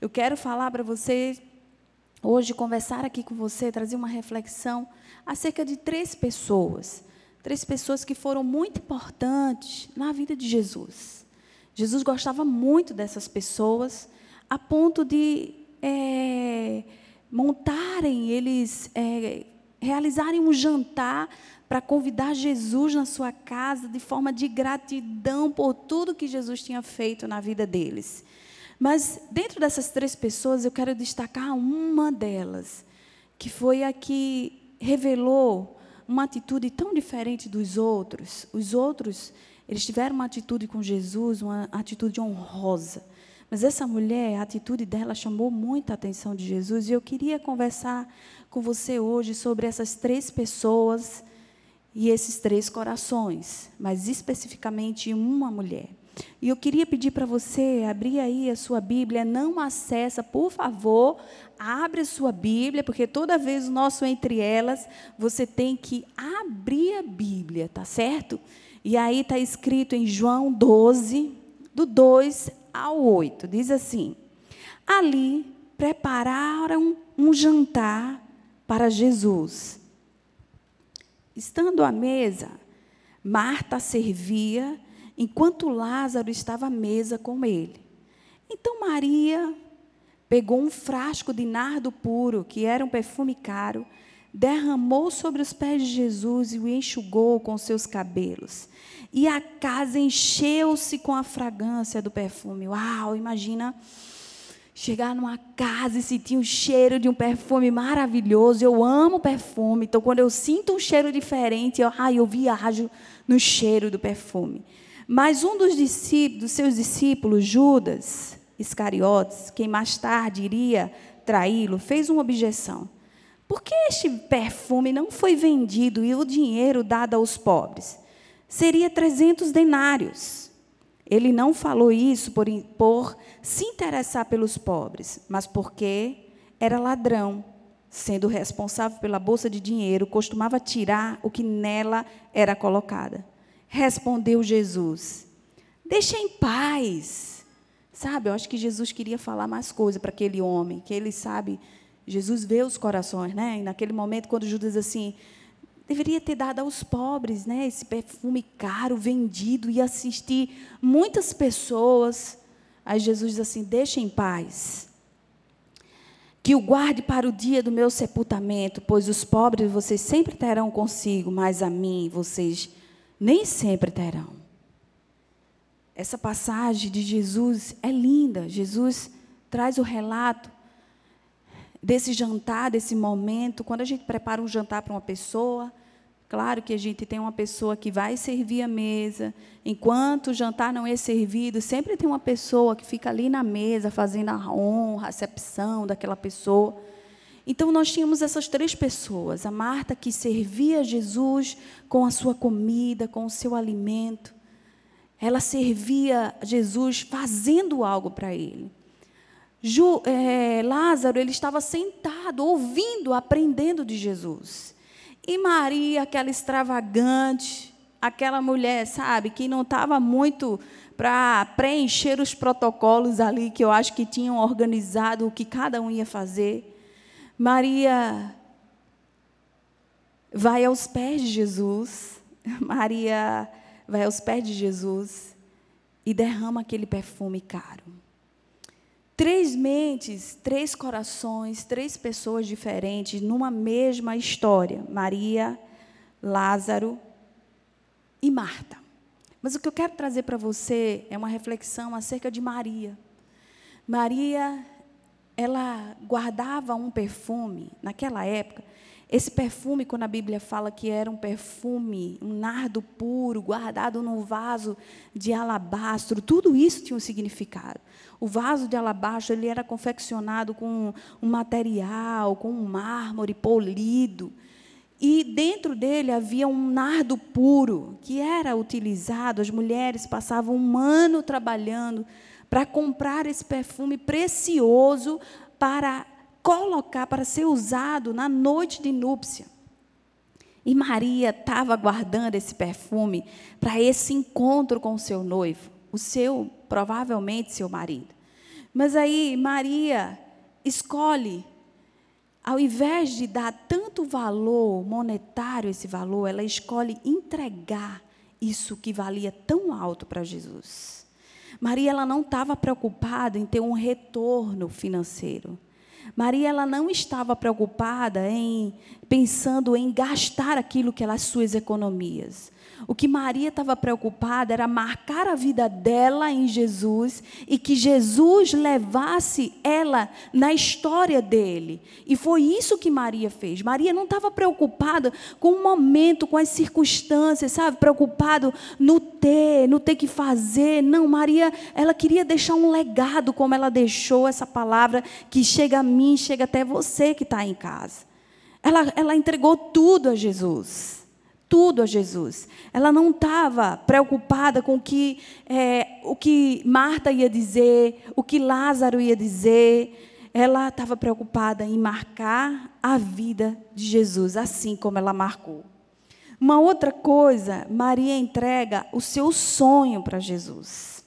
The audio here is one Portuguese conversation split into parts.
Eu quero falar para você, hoje, conversar aqui com você, trazer uma reflexão acerca de três pessoas. Três pessoas que foram muito importantes na vida de Jesus. Jesus gostava muito dessas pessoas, a ponto de é, montarem, eles é, realizarem um jantar para convidar Jesus na sua casa de forma de gratidão por tudo que Jesus tinha feito na vida deles. Mas dentro dessas três pessoas, eu quero destacar uma delas, que foi a que revelou uma atitude tão diferente dos outros. Os outros, eles tiveram uma atitude com Jesus, uma atitude honrosa. Mas essa mulher, a atitude dela chamou muita atenção de Jesus, e eu queria conversar com você hoje sobre essas três pessoas e esses três corações, mas especificamente uma mulher. E eu queria pedir para você abrir aí a sua Bíblia, não acessa, por favor, abre a sua Bíblia, porque toda vez o nosso entre elas, você tem que abrir a Bíblia, tá certo? E aí está escrito em João 12, do 2 ao 8, diz assim: Ali prepararam um jantar para Jesus. Estando à mesa, Marta servia enquanto Lázaro estava à mesa com ele. Então Maria pegou um frasco de nardo puro, que era um perfume caro, derramou sobre os pés de Jesus e o enxugou com seus cabelos. E a casa encheu-se com a fragrância do perfume. Uau, imagina chegar numa casa e sentir o cheiro de um perfume maravilhoso. Eu amo perfume, então quando eu sinto um cheiro diferente, eu, ah, eu viajo no cheiro do perfume. Mas um dos, discípulos, dos seus discípulos, Judas Iscariotes, quem mais tarde iria traí-lo, fez uma objeção. Por que este perfume não foi vendido e o dinheiro dado aos pobres? Seria 300 denários. Ele não falou isso por, por se interessar pelos pobres, mas porque era ladrão, sendo responsável pela bolsa de dinheiro, costumava tirar o que nela era colocada. Respondeu Jesus: Deixa em paz. Sabe, eu acho que Jesus queria falar mais coisa para aquele homem, que ele sabe, Jesus vê os corações, né? E naquele momento, quando Judas diz assim, deveria ter dado aos pobres, né? Esse perfume caro, vendido, e assistir muitas pessoas. Aí Jesus diz assim: Deixa em paz. Que o guarde para o dia do meu sepultamento, pois os pobres vocês sempre terão consigo, mas a mim vocês nem sempre terão. Essa passagem de Jesus é linda. Jesus traz o relato desse jantar, desse momento. Quando a gente prepara um jantar para uma pessoa, claro que a gente tem uma pessoa que vai servir a mesa. Enquanto o jantar não é servido, sempre tem uma pessoa que fica ali na mesa fazendo a honra, a recepção daquela pessoa. Então nós tínhamos essas três pessoas: a Marta que servia Jesus com a sua comida, com o seu alimento. Ela servia Jesus fazendo algo para ele. Ju, é, Lázaro ele estava sentado, ouvindo, aprendendo de Jesus. E Maria, aquela extravagante, aquela mulher, sabe, que não estava muito para preencher os protocolos ali que eu acho que tinham organizado o que cada um ia fazer. Maria vai aos pés de Jesus, Maria vai aos pés de Jesus e derrama aquele perfume caro. Três mentes, três corações, três pessoas diferentes numa mesma história: Maria, Lázaro e Marta. Mas o que eu quero trazer para você é uma reflexão acerca de Maria. Maria ela guardava um perfume, naquela época, esse perfume, quando a Bíblia fala que era um perfume, um nardo puro, guardado num vaso de alabastro, tudo isso tinha um significado. O vaso de alabastro ele era confeccionado com um material, com um mármore polido. E dentro dele havia um nardo puro, que era utilizado, as mulheres passavam um ano trabalhando para comprar esse perfume precioso para colocar, para ser usado na noite de núpcia. E Maria estava guardando esse perfume para esse encontro com o seu noivo, o seu, provavelmente, seu marido. Mas aí Maria escolhe, ao invés de dar tanto valor monetário, esse valor, ela escolhe entregar isso que valia tão alto para Jesus. Maria ela não estava preocupada em ter um retorno financeiro. Maria ela não estava preocupada em pensando em gastar aquilo que eram as suas economias. O que Maria estava preocupada era marcar a vida dela em Jesus e que Jesus levasse ela na história dele. E foi isso que Maria fez. Maria não estava preocupada com o momento, com as circunstâncias, sabe? Preocupado no ter, no ter que fazer. Não, Maria, ela queria deixar um legado, como ela deixou essa palavra que chega a mim, chega até você que está em casa. Ela, ela entregou tudo a Jesus tudo a Jesus. Ela não estava preocupada com o que, é, o que Marta ia dizer, o que Lázaro ia dizer. Ela estava preocupada em marcar a vida de Jesus, assim como ela marcou. Uma outra coisa, Maria entrega o seu sonho para Jesus.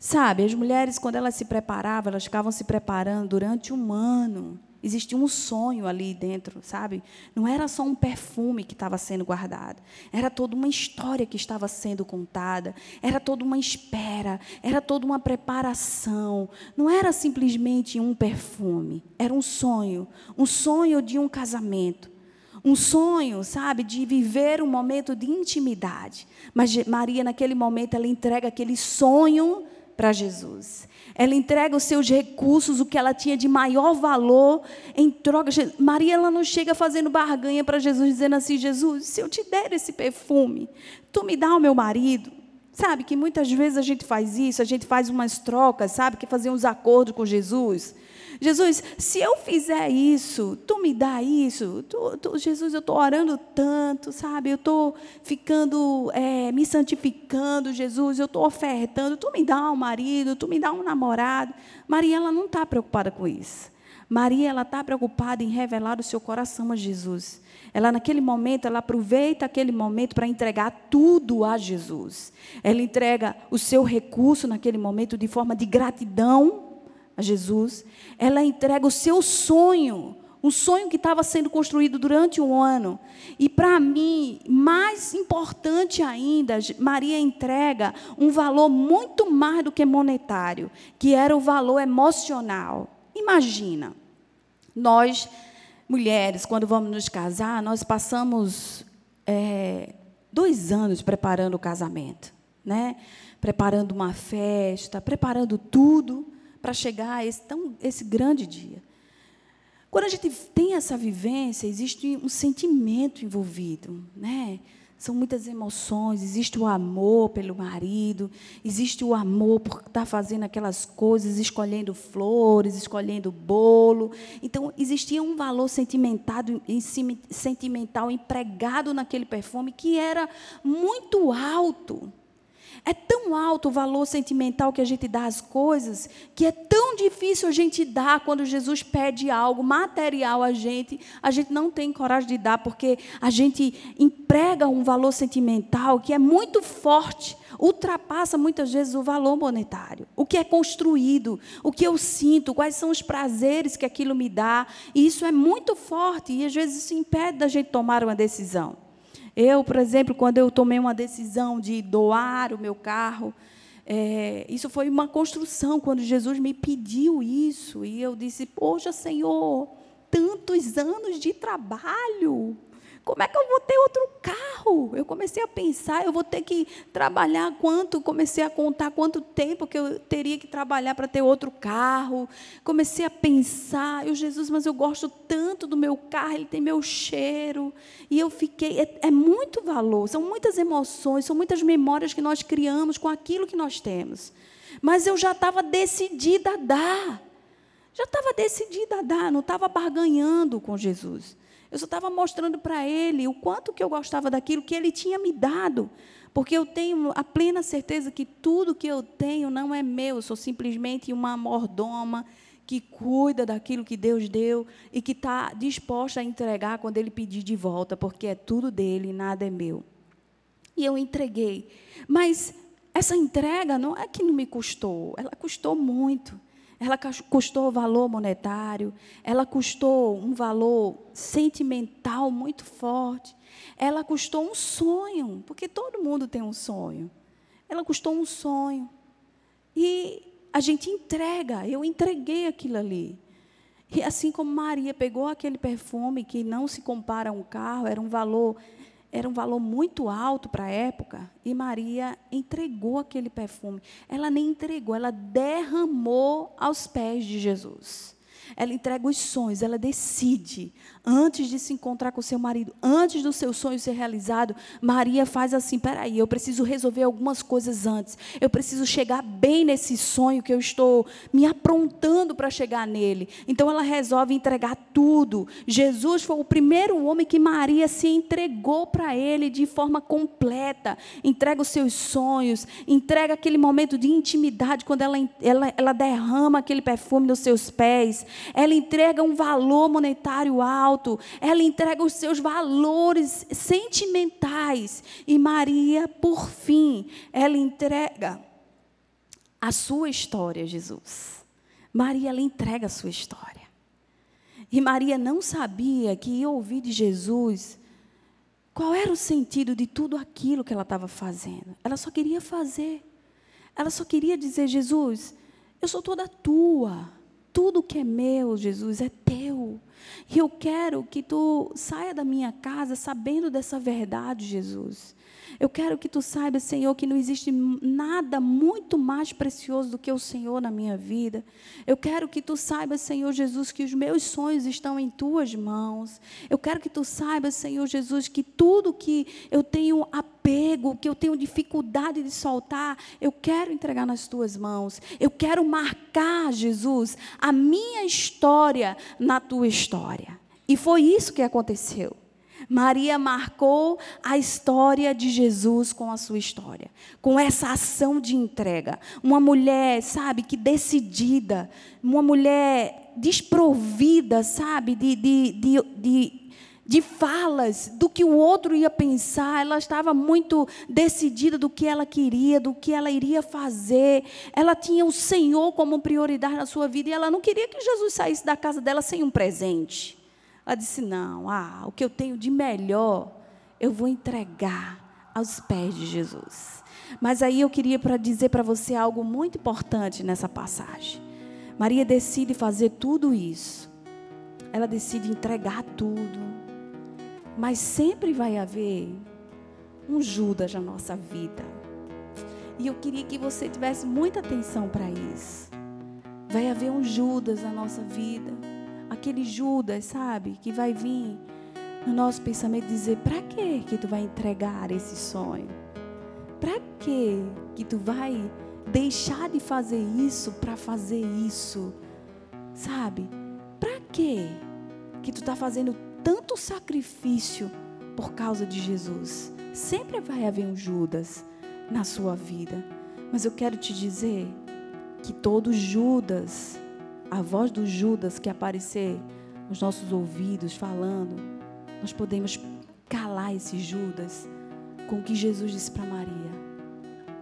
Sabe, as mulheres, quando elas se preparavam, elas ficavam se preparando durante um ano Existia um sonho ali dentro, sabe? Não era só um perfume que estava sendo guardado. Era toda uma história que estava sendo contada. Era toda uma espera. Era toda uma preparação. Não era simplesmente um perfume. Era um sonho. Um sonho de um casamento. Um sonho, sabe, de viver um momento de intimidade. Mas Maria, naquele momento, ela entrega aquele sonho para Jesus. Ela entrega os seus recursos, o que ela tinha de maior valor, em troca. Maria ela não chega fazendo barganha para Jesus, dizendo assim: Jesus, se eu te der esse perfume, tu me dá o meu marido. Sabe que muitas vezes a gente faz isso, a gente faz umas trocas, sabe, que fazer uns acordos com Jesus. Jesus, se eu fizer isso, tu me dá isso. Tu, tu, Jesus, eu estou orando tanto, sabe? Eu estou ficando, é, me santificando, Jesus. Eu estou ofertando. Tu me dá um marido, tu me dá um namorado. Maria, ela não está preocupada com isso. Maria, ela está preocupada em revelar o seu coração a Jesus. Ela, naquele momento, ela aproveita aquele momento para entregar tudo a Jesus. Ela entrega o seu recurso naquele momento de forma de gratidão a Jesus, ela entrega o seu sonho, um sonho que estava sendo construído durante um ano. E para mim, mais importante ainda, Maria entrega um valor muito mais do que monetário, que era o valor emocional. Imagina, nós, mulheres, quando vamos nos casar, nós passamos é, dois anos preparando o casamento, né? preparando uma festa, preparando tudo para chegar a esse, tão, esse grande dia. Quando a gente tem essa vivência, existe um sentimento envolvido, né? São muitas emoções, existe o amor pelo marido, existe o amor por estar fazendo aquelas coisas, escolhendo flores, escolhendo bolo. Então, existia um valor sentimental, sentimental empregado naquele perfume que era muito alto. É tão alto o valor sentimental que a gente dá às coisas, que é tão difícil a gente dar quando Jesus pede algo material a gente, a gente não tem coragem de dar, porque a gente emprega um valor sentimental que é muito forte, ultrapassa muitas vezes o valor monetário. O que é construído, o que eu sinto, quais são os prazeres que aquilo me dá, e isso é muito forte, e às vezes isso impede da gente tomar uma decisão. Eu, por exemplo, quando eu tomei uma decisão de doar o meu carro, é, isso foi uma construção, quando Jesus me pediu isso, e eu disse: Poxa, Senhor, tantos anos de trabalho, como é que eu vou ter outro carro? Eu comecei a pensar, eu vou ter que trabalhar quanto, comecei a contar quanto tempo que eu teria que trabalhar para ter outro carro. Comecei a pensar, eu Jesus, mas eu gosto tanto do meu carro, ele tem meu cheiro. E eu fiquei, é, é muito valor, são muitas emoções, são muitas memórias que nós criamos com aquilo que nós temos. Mas eu já estava decidida a dar. Já estava decidida a dar, não estava barganhando com Jesus. Eu só estava mostrando para ele o quanto que eu gostava daquilo que ele tinha me dado. Porque eu tenho a plena certeza que tudo que eu tenho não é meu, eu sou simplesmente uma mordoma que cuida daquilo que Deus deu e que está disposta a entregar quando Ele pedir de volta, porque é tudo dele, nada é meu. E eu entreguei. Mas essa entrega não é que não me custou, ela custou muito. Ela custou valor monetário, ela custou um valor sentimental muito forte, ela custou um sonho, porque todo mundo tem um sonho. Ela custou um sonho. E a gente entrega, eu entreguei aquilo ali. E assim como Maria pegou aquele perfume que não se compara a um carro, era um valor era um valor muito alto para a época, e Maria entregou aquele perfume. Ela nem entregou, ela derramou aos pés de Jesus. Ela entrega os sonhos, ela decide antes de se encontrar com seu marido, antes do seu sonho ser realizado, Maria faz assim: peraí, eu preciso resolver algumas coisas antes. Eu preciso chegar bem nesse sonho que eu estou me aprontando para chegar nele. Então ela resolve entregar tudo. Jesus foi o primeiro homem que Maria se entregou para ele de forma completa. Entrega os seus sonhos, entrega aquele momento de intimidade quando ela, ela, ela derrama aquele perfume nos seus pés. Ela entrega um valor monetário alto ela entrega os seus valores sentimentais. E Maria, por fim, ela entrega a sua história, Jesus. Maria, ela entrega a sua história. E Maria não sabia que ia ouvir de Jesus qual era o sentido de tudo aquilo que ela estava fazendo. Ela só queria fazer. Ela só queria dizer: Jesus, eu sou toda tua. Tudo que é meu, Jesus, é teu. E eu quero que tu saia da minha casa sabendo dessa verdade, Jesus. Eu quero que tu saibas, Senhor, que não existe nada muito mais precioso do que o Senhor na minha vida. Eu quero que tu saibas, Senhor Jesus, que os meus sonhos estão em tuas mãos. Eu quero que tu saibas, Senhor Jesus, que tudo que eu tenho apego, que eu tenho dificuldade de soltar, eu quero entregar nas tuas mãos. Eu quero marcar, Jesus, a minha história na tua história. E foi isso que aconteceu. Maria marcou a história de Jesus com a sua história, com essa ação de entrega. Uma mulher, sabe, que decidida, uma mulher desprovida, sabe, de, de, de, de de falas, do que o outro ia pensar, ela estava muito decidida do que ela queria, do que ela iria fazer. Ela tinha o Senhor como prioridade na sua vida e ela não queria que Jesus saísse da casa dela sem um presente. Ela disse: Não, ah, o que eu tenho de melhor, eu vou entregar aos pés de Jesus. Mas aí eu queria para dizer para você algo muito importante nessa passagem. Maria decide fazer tudo isso. Ela decide entregar tudo. Mas sempre vai haver um Judas na nossa vida. E eu queria que você tivesse muita atenção para isso. Vai haver um Judas na nossa vida aquele Judas, sabe, que vai vir no nosso pensamento dizer: para que que tu vai entregar esse sonho? Para que que tu vai deixar de fazer isso para fazer isso? Sabe? Para que que tu está fazendo tanto sacrifício por causa de Jesus? Sempre vai haver um Judas na sua vida. Mas eu quero te dizer que todo Judas a voz do Judas que aparecer nos nossos ouvidos falando, nós podemos calar esse Judas com o que Jesus disse para Maria: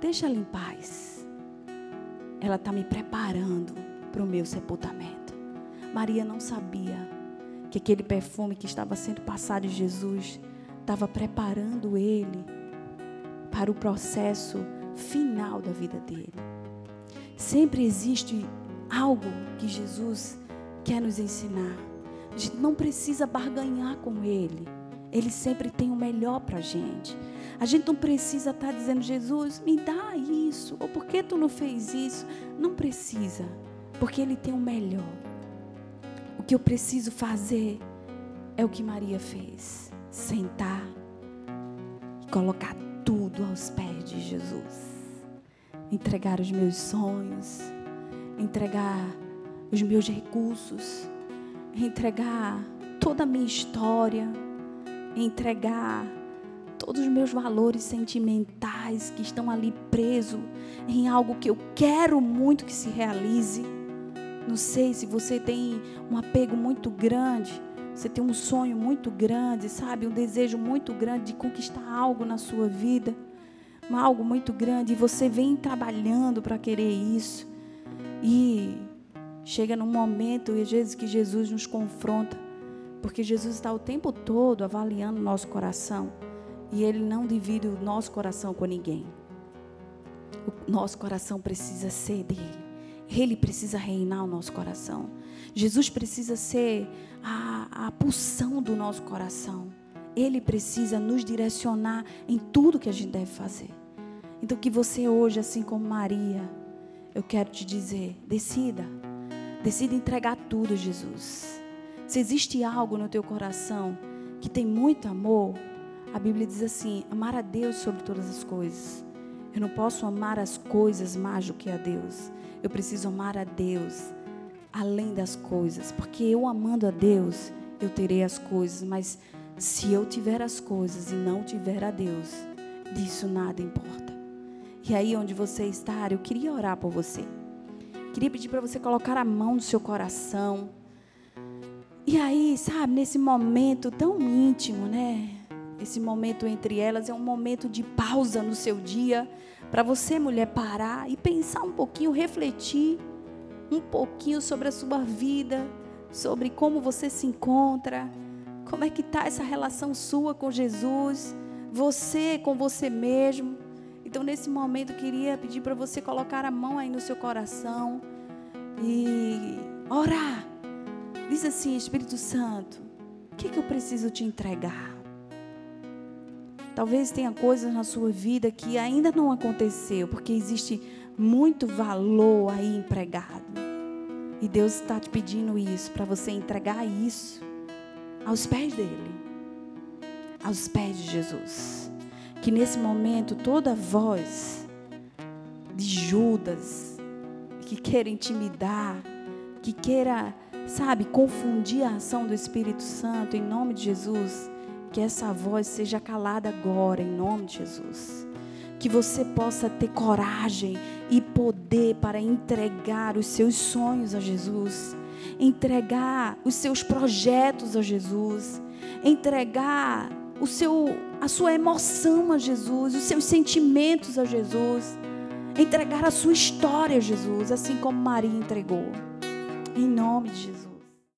Deixa ela em paz. Ela está me preparando para o meu sepultamento. Maria não sabia que aquele perfume que estava sendo passado de Jesus estava preparando ele para o processo final da vida dele. Sempre existe algo que Jesus quer nos ensinar. A gente não precisa barganhar com Ele. Ele sempre tem o melhor para a gente. A gente não precisa estar tá dizendo, Jesus, me dá isso. Ou por que tu não fez isso? Não precisa. Porque Ele tem o melhor. Que eu preciso fazer é o que Maria fez: sentar e colocar tudo aos pés de Jesus. Entregar os meus sonhos entregar os meus recursos, entregar toda a minha história, entregar todos os meus valores sentimentais que estão ali presos em algo que eu quero muito que se realize. Não sei se você tem um apego muito grande, você tem um sonho muito grande, sabe? Um desejo muito grande de conquistar algo na sua vida, algo muito grande, e você vem trabalhando para querer isso. E Chega num momento, às vezes, que Jesus nos confronta, porque Jesus está o tempo todo avaliando o nosso coração e Ele não divide o nosso coração com ninguém. O nosso coração precisa ser dele. Ele precisa reinar o nosso coração. Jesus precisa ser a, a pulsão do nosso coração. Ele precisa nos direcionar em tudo que a gente deve fazer. Então, que você hoje, assim como Maria, eu quero te dizer: decida. Decida entregar tudo Jesus. Se existe algo no teu coração que tem muito amor, a Bíblia diz assim: amar a Deus sobre todas as coisas. Eu não posso amar as coisas mais do que a Deus. Eu preciso amar a Deus além das coisas, porque eu amando a Deus, eu terei as coisas, mas se eu tiver as coisas e não tiver a Deus, disso nada importa. E aí onde você está, eu queria orar por você. Queria pedir para você colocar a mão no seu coração. E aí, sabe, nesse momento tão íntimo, né? Esse momento entre elas é um momento de pausa no seu dia, para você, mulher, parar e pensar um pouquinho, refletir um pouquinho sobre a sua vida, sobre como você se encontra como é que está essa relação sua com Jesus? Você com você mesmo? Então, nesse momento, eu queria pedir para você colocar a mão aí no seu coração e orar. Diz assim, Espírito Santo, o que, que eu preciso te entregar? Talvez tenha coisas na sua vida que ainda não aconteceu, porque existe muito valor aí empregado. E Deus está te pedindo isso, para você entregar isso aos pés dele, aos pés de Jesus. Que nesse momento toda voz de Judas, que queira intimidar, que queira, sabe, confundir a ação do Espírito Santo, em nome de Jesus, que essa voz seja calada agora, em nome de Jesus. Que você possa ter coragem e poder para entregar os seus sonhos a Jesus entregar os seus projetos a Jesus, entregar o seu, a sua emoção a Jesus, os seus sentimentos a Jesus, entregar a sua história a Jesus, assim como Maria entregou. Em nome de Jesus.